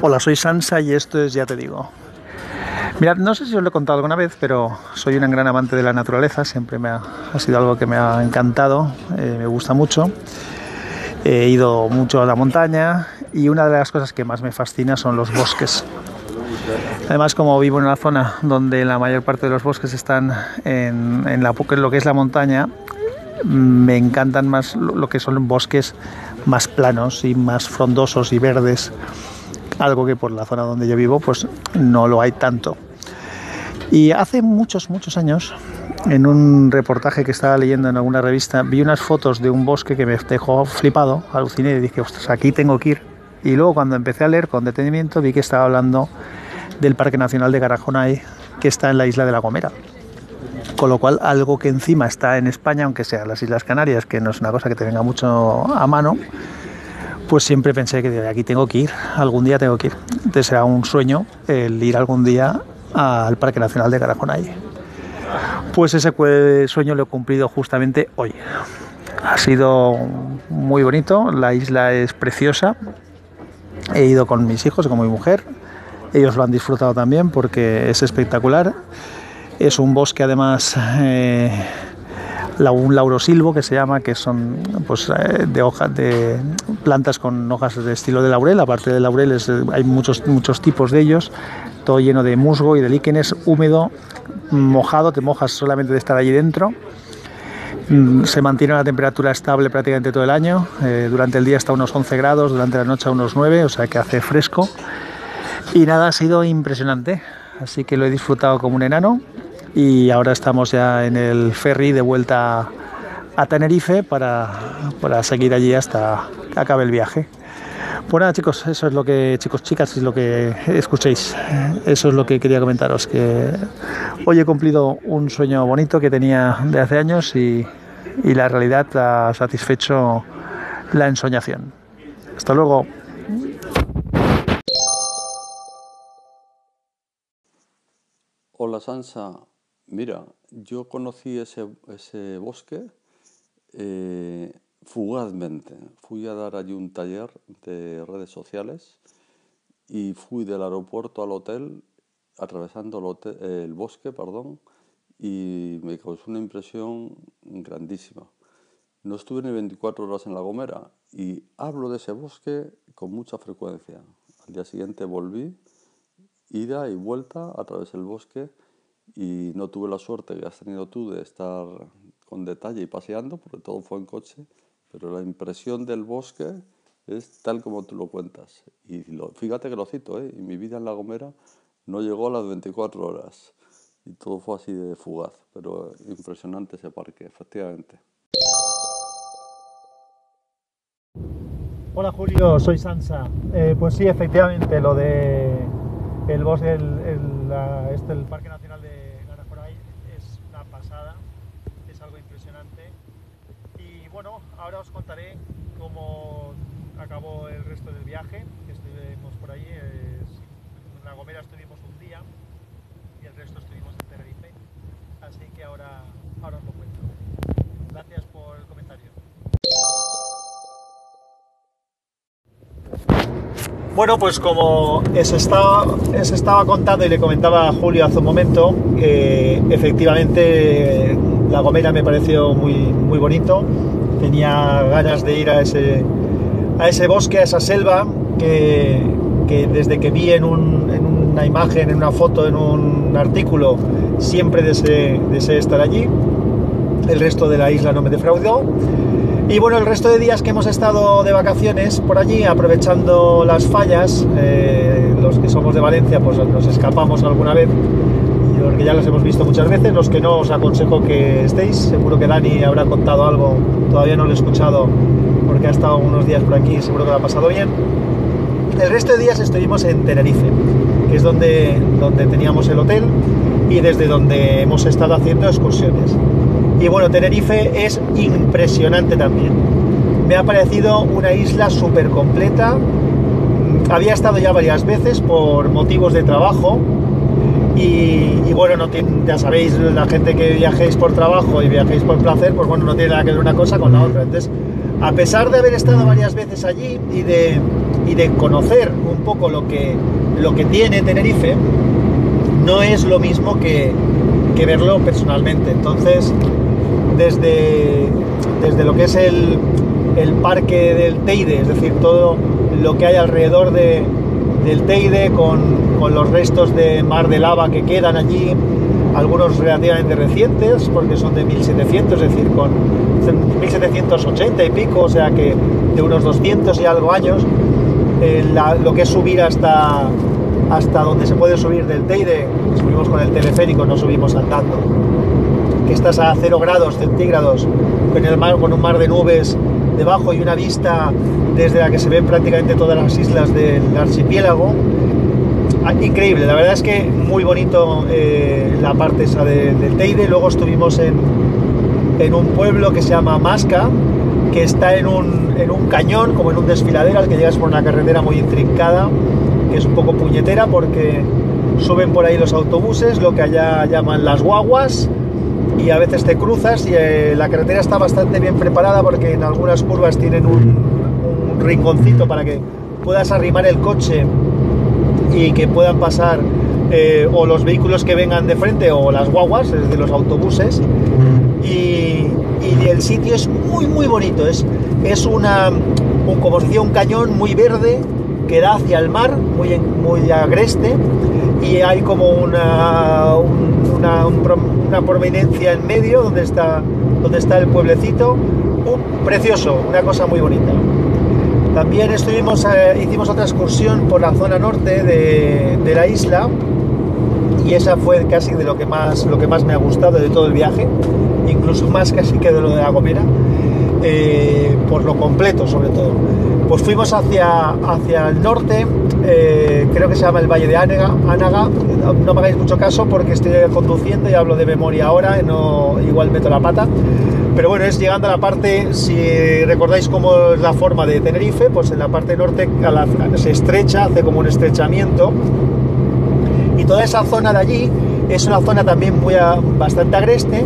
Hola, soy Sansa y esto es Ya te digo. Mirad, no sé si os lo he contado alguna vez, pero soy un gran amante de la naturaleza, siempre me ha, sido algo que me ha encantado, eh, me gusta mucho. He ido mucho a la montaña y una de las cosas que más me fascina son los bosques. Además, como vivo en una zona donde la mayor parte de los bosques están en, en lo que es la montaña, me encantan más lo que son bosques más planos y más frondosos y verdes, algo que por la zona donde yo vivo pues no lo hay tanto. Y hace muchos, muchos años, en un reportaje que estaba leyendo en alguna revista, vi unas fotos de un bosque que me dejó flipado, aluciné y dije, ostras, aquí tengo que ir. Y luego cuando empecé a leer con detenimiento vi que estaba hablando del Parque Nacional de Garajonay, que está en la isla de La Gomera. Con lo cual, algo que encima está en España, aunque sea las Islas Canarias, que no es una cosa que te venga mucho a mano, pues siempre pensé que aquí tengo que ir, algún día tengo que ir. Entonces será un sueño el ir algún día al Parque Nacional de Garajonay. Pues ese sueño lo he cumplido justamente hoy. Ha sido muy bonito, la isla es preciosa. He ido con mis hijos, con mi mujer. Ellos lo han disfrutado también porque es espectacular. Es un bosque además eh, un laurosilvo que se llama, que son pues, de hojas de plantas con hojas de estilo de laurel. Aparte de laureles hay muchos, muchos tipos de ellos, todo lleno de musgo y de líquenes, húmedo, mojado, te mojas solamente de estar allí dentro. Se mantiene una temperatura estable prácticamente todo el año. Eh, durante el día está unos 11 grados, durante la noche a unos 9, o sea que hace fresco. Y nada, ha sido impresionante. Así que lo he disfrutado como un enano y ahora estamos ya en el ferry de vuelta a Tenerife para, para seguir allí hasta que acabe el viaje. Pues chicos, eso es lo que, chicos, chicas, es lo que escuchéis. Eso es lo que quería comentaros, que hoy he cumplido un sueño bonito que tenía de hace años y, y la realidad ha satisfecho la ensoñación. Hasta luego. Hola Sansa, Mira, yo conocí ese, ese bosque eh, fugazmente. Fui a dar allí un taller de redes sociales y fui del aeropuerto al hotel atravesando el, hotel, el bosque, perdón, y me causó una impresión grandísima. No estuve ni 24 horas en La Gomera y hablo de ese bosque con mucha frecuencia. Al día siguiente volví, ida y vuelta a través del bosque y no tuve la suerte que has tenido tú de estar con detalle y paseando, porque todo fue en coche, pero la impresión del bosque es tal como tú lo cuentas. Y lo, fíjate que lo cito, ¿eh? y mi vida en La Gomera no llegó a las 24 horas. Y todo fue así de fugaz, pero impresionante ese parque, efectivamente. Hola Julio, soy Sansa. Eh, pues sí, efectivamente, lo de el bosque, el, el, la, este, el Parque Nacional de Garajoray es una pasada, es algo impresionante. Y bueno, ahora os contaré cómo acabó el resto del viaje, estuvimos por ahí. en La Gomera estuvimos un día y el resto estuvimos en Tenerife. Así que ahora, ahora os lo cuento. Gracias por el comentario. Bueno, pues como se estaba, se estaba contando y le comentaba a Julio hace un momento, eh, efectivamente La Gomera me pareció muy, muy bonito. Tenía ganas de ir a ese, a ese bosque, a esa selva, que, que desde que vi en, un, en, una imagen, en una foto, en un artículo, siempre deseé, deseé estar allí. El resto de la isla no me defraudó. Y bueno, el resto de días que hemos estado de vacaciones por allí, aprovechando las fallas, eh, los que somos de Valencia, pues nos escapamos alguna vez, porque ya las hemos visto muchas veces, los que no os aconsejo que estéis, seguro que Dani habrá contado algo, todavía no lo he escuchado porque ha estado unos días por aquí, seguro que lo ha pasado bien. El resto de días estuvimos en Tenerife, que es donde, donde teníamos el hotel y desde donde hemos estado haciendo excursiones. Y bueno, Tenerife es impresionante también. Me ha parecido una isla súper completa. Había estado ya varias veces por motivos de trabajo. Y, bueno, ya sabéis, la gente que viajéis por trabajo y viajéis por placer, pues bueno, no tiene nada que ver una cosa con la otra. Entonces, a pesar de haber estado varias veces allí y de, y de conocer un poco lo que, lo que tiene Tenerife, no es lo mismo que, que verlo personalmente. Entonces, desde, desde lo que es el, el parque del Teide, es decir, todo lo que hay alrededor de, del Teide con, con, los restos de mar de lava que quedan allí, algunos relativamente recientes, porque son de 1700, es decir, con 1780 y pico, o sea que de unos 200 y algo años, eh, lo que es subir hasta, hasta donde se puede subir del Teide, subimos con el teleférico, no subimos andando, que estás a 0 grados centígrados, con, el mar, con un mar de nubes debajo y una vista desde la que se ven prácticamente todas las islas del archipiélago. Ah, increíble, la verdad es que muy bonito eh, la parte esa de, del Teide. Luego estuvimos en, en, un pueblo que se llama Masca, que está en un, en un cañón, como en un desfiladero, al que llegas por una carretera muy intrincada, que es un poco puñetera porque suben por ahí los autobuses, lo que allá llaman las guaguas, y a veces te cruzas y eh, la carretera está bastante bien preparada porque en algunas curvas tienen un, rinconcito para que puedas arrimar el coche y que puedan pasar eh, o los vehículos que vengan de frente o las guaguas, es los autobuses. Y, y, el sitio es muy muy bonito, es, es una, un, como decía, un cañón muy verde que da hacia el mar, muy, muy agreste, y hay como una, una, una prominencia en medio donde está, donde está el pueblecito. Precioso, una cosa muy bonita. También eh, hicimos otra excursión por la zona norte de, la isla y esa fue casi de lo que, más, lo que más me ha gustado de todo el viaje, incluso más casi que de lo de La Gomera, eh, por lo completo sobre todo. Pues fuimos hacia, hacia el norte, eh, creo que se llama el Valle de Ánaga, Ánaga, no me hagáis mucho caso porque estoy conduciendo y hablo de memoria ahora, no, igual meto la pata. Pero bueno, es llegando a la parte, si recordáis cómo es la forma de Tenerife, pues en la parte norte se estrecha, hace como un estrechamiento. Y toda esa zona de allí es una zona también muy bastante agreste,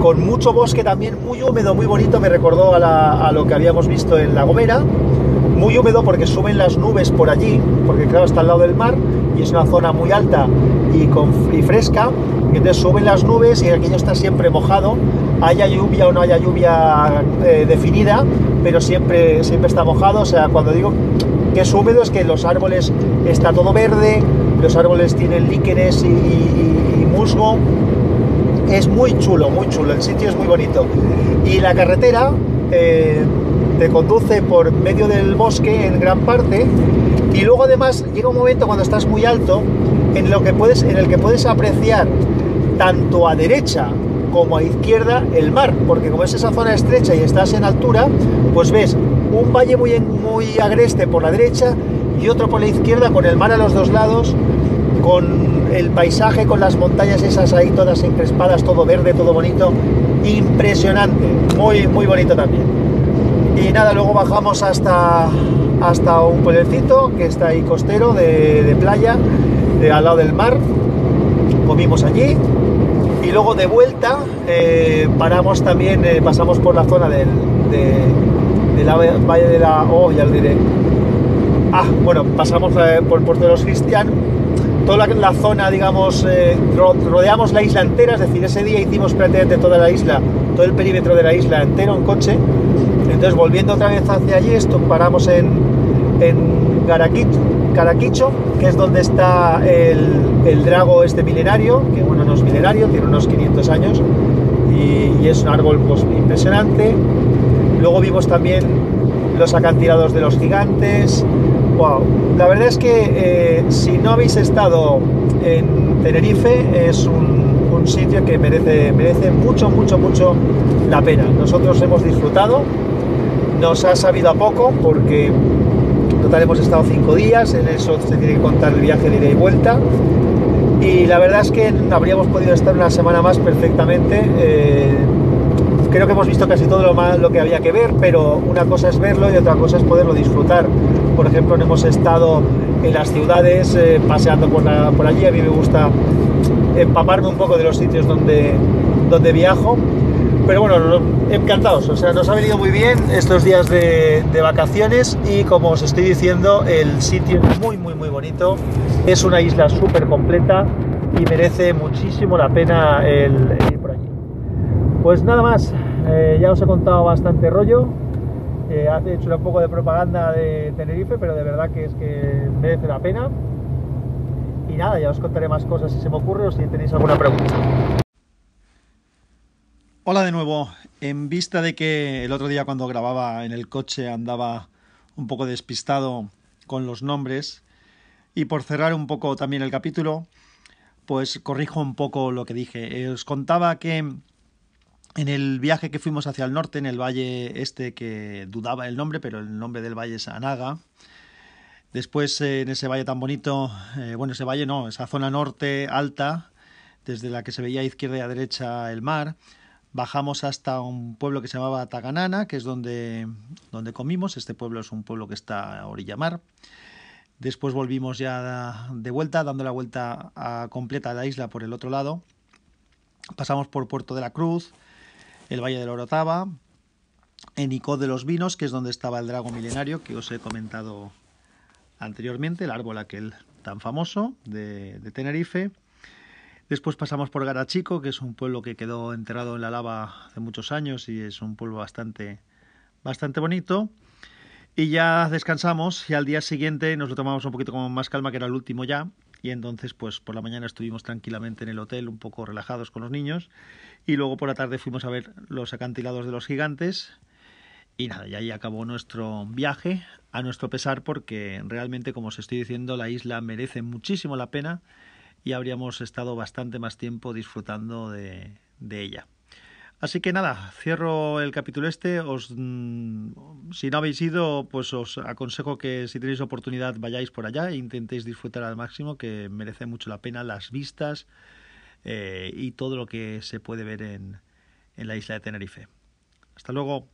con mucho bosque también, muy húmedo, muy bonito, me recordó a lo que habíamos visto en La Gomera. Muy húmedo porque suben las nubes por allí, porque claro, está al lado del mar y es una zona muy alta y, con, y fresca. Entonces suben las nubes y aquello está siempre mojado, haya lluvia o no haya lluvia eh, definida, pero siempre, siempre está mojado. O sea, cuando digo que es húmedo es que los árboles está todo verde, los árboles tienen líquenes y, musgo. Es muy chulo, muy chulo, el sitio es muy bonito. Y la carretera eh, te conduce por medio del bosque en gran parte y luego además llega un momento cuando estás muy alto en, lo que puedes, en el que puedes apreciar tanto a derecha como a izquierda el mar, porque como es esa zona estrecha y estás en altura, pues ves un valle muy, muy agreste por la derecha y otro por la izquierda con el mar a los dos lados, con el paisaje, con las montañas esas ahí todas encrespadas, todo verde, todo bonito, impresionante, muy, muy bonito también. Y nada, luego bajamos hasta, hasta un pueblecito que está ahí costero de, playa, de, al lado del mar, comimos allí, y luego de vuelta eh, paramos también, eh, pasamos por la zona del de, Valle de la... Oh, ya lo diré. Ah, bueno, pasamos eh, por Puerto de los Cristianos, toda la, zona, digamos, eh, rodeamos la isla entera, es decir, ese día hicimos prácticamente toda la isla, todo el perímetro de la isla entero en coche. Entonces, volviendo otra vez hacia allí, esto, paramos en, en Caraquicho, que es donde está el, el, drago este milenario, que bueno, no es milenario, tiene unos 500 años y, es un árbol pues, impresionante. Luego vimos también los acantilados de los gigantes. Wow. La verdad es que eh, si no habéis estado en Tenerife es un, un, sitio que merece, merece mucho, mucho, mucho la pena. Nosotros hemos disfrutado, nos ha sabido a poco porque total hemos estado cinco días, en eso se tiene que contar el viaje de ida y vuelta. Y la verdad es que habríamos podido estar una semana más perfectamente. Eh, creo que hemos visto casi todo lo, más, que había que ver, pero una cosa es verlo y otra cosa es poderlo disfrutar. Por ejemplo, hemos estado en las ciudades eh, paseando por, por, allí, a mí me gusta empaparme un poco de los sitios donde, donde viajo. Pero bueno, encantados. O sea, nos ha venido muy bien estos días de, vacaciones y como os estoy diciendo, el sitio es muy, muy, muy bonito. Es una isla súper completa y merece muchísimo la pena el, ir por allí. Pues nada más, eh, ya os he contado bastante rollo. Eh, he hecho un poco de propaganda de Tenerife, pero de verdad que es que merece la pena. Y nada, ya os contaré más cosas si se me ocurre o si tenéis alguna pregunta. Hola de nuevo. En vista de que el otro día cuando grababa en el coche andaba un poco despistado con los nombres y por cerrar un poco también el capítulo, pues corrijo un poco lo que dije. Os contaba que en el viaje que fuimos hacia el norte, en el valle este que dudaba el nombre, pero el nombre del valle es Anaga. Después eh, en ese valle tan bonito, eh, bueno, ese valle no, esa zona norte alta, desde la que se veía a izquierda y a derecha el mar, Bajamos hasta un pueblo que se llamaba Taganana, que es donde, donde comimos. Este pueblo es un pueblo que está a orilla mar. Después volvimos ya de vuelta, dando la vuelta a, completa a la isla por el otro lado. Pasamos por Puerto de la Cruz, el Valle de la Orotava, en Icó de los Vinos, que es donde estaba el drago milenario que os he comentado anteriormente, el árbol aquel tan famoso de, de Tenerife. Después pasamos por Garachico, que es un pueblo que quedó enterrado en la lava hace muchos años y es un pueblo bastante, bastante bonito. Y ya descansamos y al día siguiente nos lo tomamos un poquito con más calma, que era el último ya. Y entonces, pues por la mañana estuvimos tranquilamente en el hotel, un poco relajados con los niños. Y luego por la tarde fuimos a ver los acantilados de los gigantes. Y nada, y ahí acabó nuestro viaje, a nuestro pesar, porque realmente, como os estoy diciendo, la isla merece muchísimo la pena y habríamos estado bastante más tiempo disfrutando de, ella. Así que nada, cierro el capítulo este. Os, mm, si no habéis ido, pues os aconsejo que si tenéis oportunidad vayáis por allá e intentéis disfrutar al máximo, que merece mucho la pena las vistas eh, y todo lo que se puede ver en, en la isla de Tenerife. Hasta luego.